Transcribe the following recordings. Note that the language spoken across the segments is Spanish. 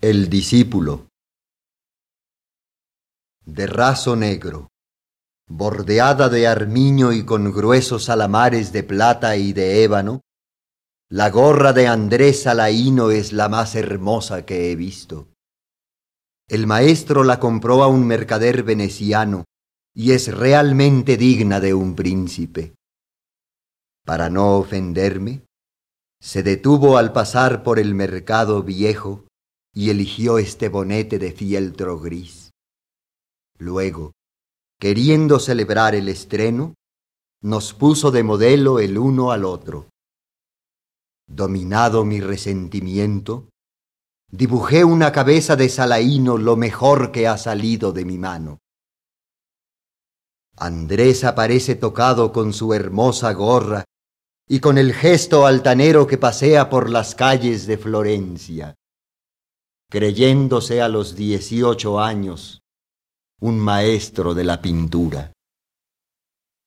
El discípulo De raso negro, bordeada de armiño y con gruesos alamares de plata y de ébano, la gorra de Andrés Alaíno es la más hermosa que he visto. El maestro la compró a un mercader veneciano y es realmente digna de un príncipe. Para no ofenderme, se detuvo al pasar por el mercado viejo y eligió este bonete de fieltro gris. Luego, queriendo celebrar el estreno, nos puso de modelo el uno al otro. Dominado mi resentimiento, dibujé una cabeza de Salaíno lo mejor que ha salido de mi mano. Andrés aparece tocado con su hermosa gorra y con el gesto altanero que pasea por las calles de Florencia, creyéndose a los dieciocho años un maestro de la pintura.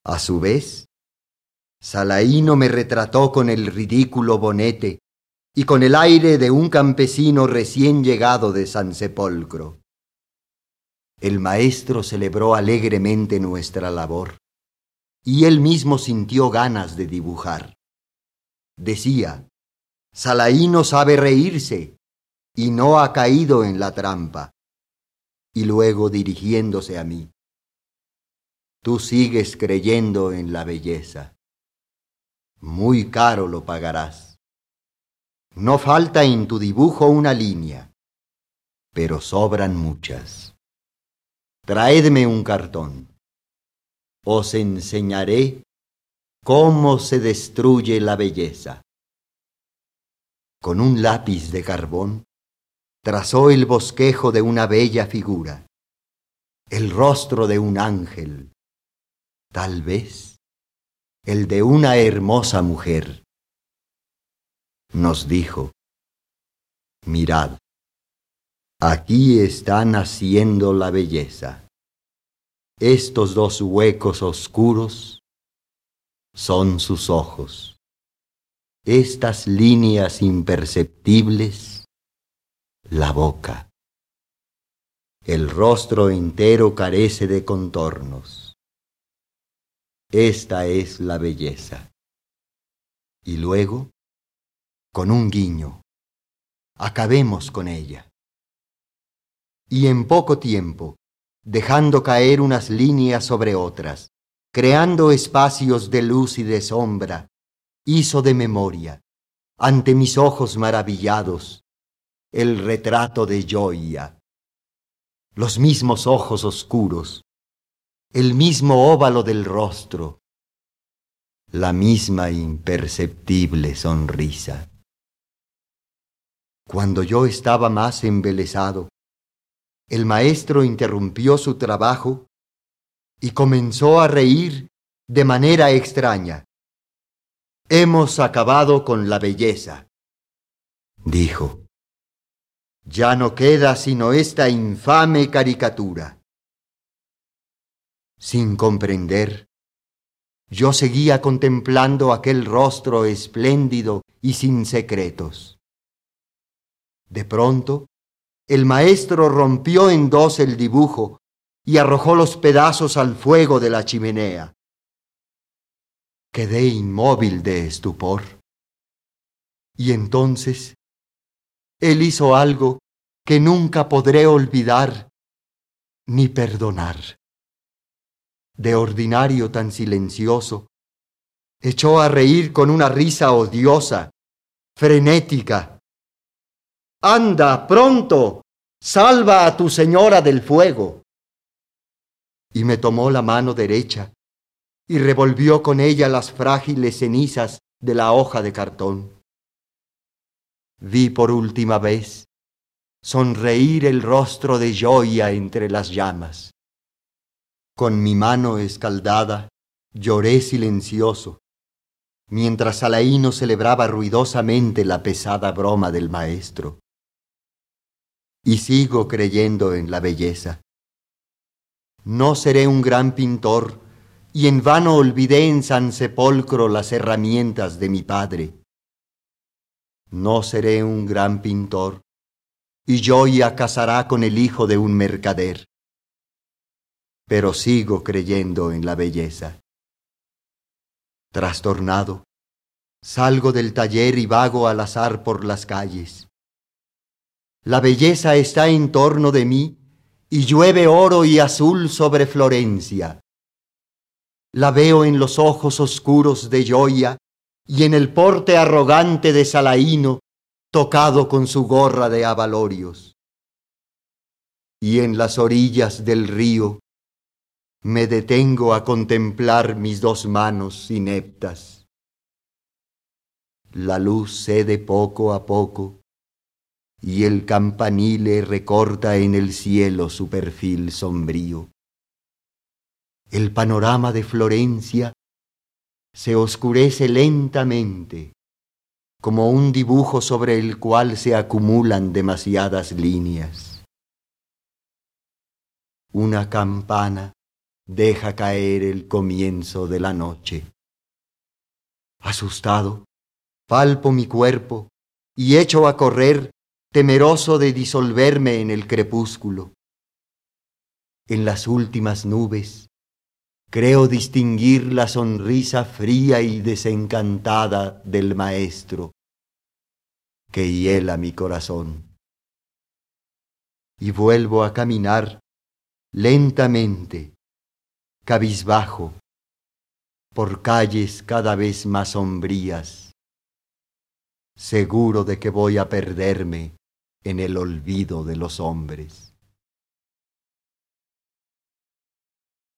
A su vez, Salaíno me retrató con el ridículo bonete y con el aire de un campesino recién llegado de San Sepolcro. El maestro celebró alegremente nuestra labor y él mismo sintió ganas de dibujar. Decía, Salaíno sabe reírse y no ha caído en la trampa. Y luego dirigiéndose a mí, tú sigues creyendo en la belleza muy caro lo pagarás. No falta en tu dibujo una línea, pero sobran muchas. Traedme un cartón. Os enseñaré cómo se destruye la belleza. Con un lápiz de carbón trazó el bosquejo de una bella figura, el rostro de un ángel, tal vez el de una hermosa mujer. Nos dijo, mirad, aquí está naciendo la belleza. Estos dos huecos oscuros son sus ojos. Estas líneas imperceptibles, la boca. El rostro entero carece de contornos. Esta es la belleza. Y luego, con un guiño, acabemos con ella. Y en poco tiempo, dejando caer unas líneas sobre otras, creando espacios de luz y de sombra, hizo de memoria, ante mis ojos maravillados, el retrato de Joya. Los mismos ojos oscuros, el mismo óvalo del rostro, la misma imperceptible sonrisa. Cuando yo estaba más embelesado, el maestro interrumpió su trabajo y comenzó a reír de manera extraña. Hemos acabado con la belleza, dijo. Ya no queda sino esta infame caricatura. Sin comprender, yo seguía contemplando aquel rostro espléndido y sin secretos. De pronto, el maestro rompió en dos el dibujo y arrojó los pedazos al fuego de la chimenea. Quedé inmóvil de estupor. Y entonces, él hizo algo que nunca podré olvidar ni perdonar de ordinario tan silencioso, echó a reír con una risa odiosa, frenética. Anda, pronto, salva a tu señora del fuego. Y me tomó la mano derecha y revolvió con ella las frágiles cenizas de la hoja de cartón. Vi por última vez sonreír el rostro de Joya entre las llamas. Con mi mano escaldada lloré silencioso, mientras Salaíno celebraba ruidosamente la pesada broma del maestro. Y sigo creyendo en la belleza. No seré un gran pintor, y en vano olvidé en San Sepolcro las herramientas de mi padre. No seré un gran pintor, y Joya casará con el hijo de un mercader. Pero sigo creyendo en la belleza. Trastornado, salgo del taller y vago al azar por las calles. La belleza está en torno de mí y llueve oro y azul sobre Florencia. La veo en los ojos oscuros de Joya y en el porte arrogante de Salaíno, tocado con su gorra de abalorios. Y en las orillas del río me detengo a contemplar mis dos manos ineptas. La luz cede poco a poco y el campanile recorta en el cielo su perfil sombrío. El panorama de Florencia se oscurece lentamente, como un dibujo sobre el cual se acumulan demasiadas líneas. Una campana deja caer el comienzo de la noche. Asustado, palpo mi cuerpo y echo a correr, temeroso de disolverme en el crepúsculo. En las últimas nubes creo distinguir la sonrisa fría y desencantada del maestro que hiela mi corazón. Y vuelvo a caminar lentamente, cabizbajo, por calles cada vez más sombrías, seguro de que voy a perderme en el olvido de los hombres.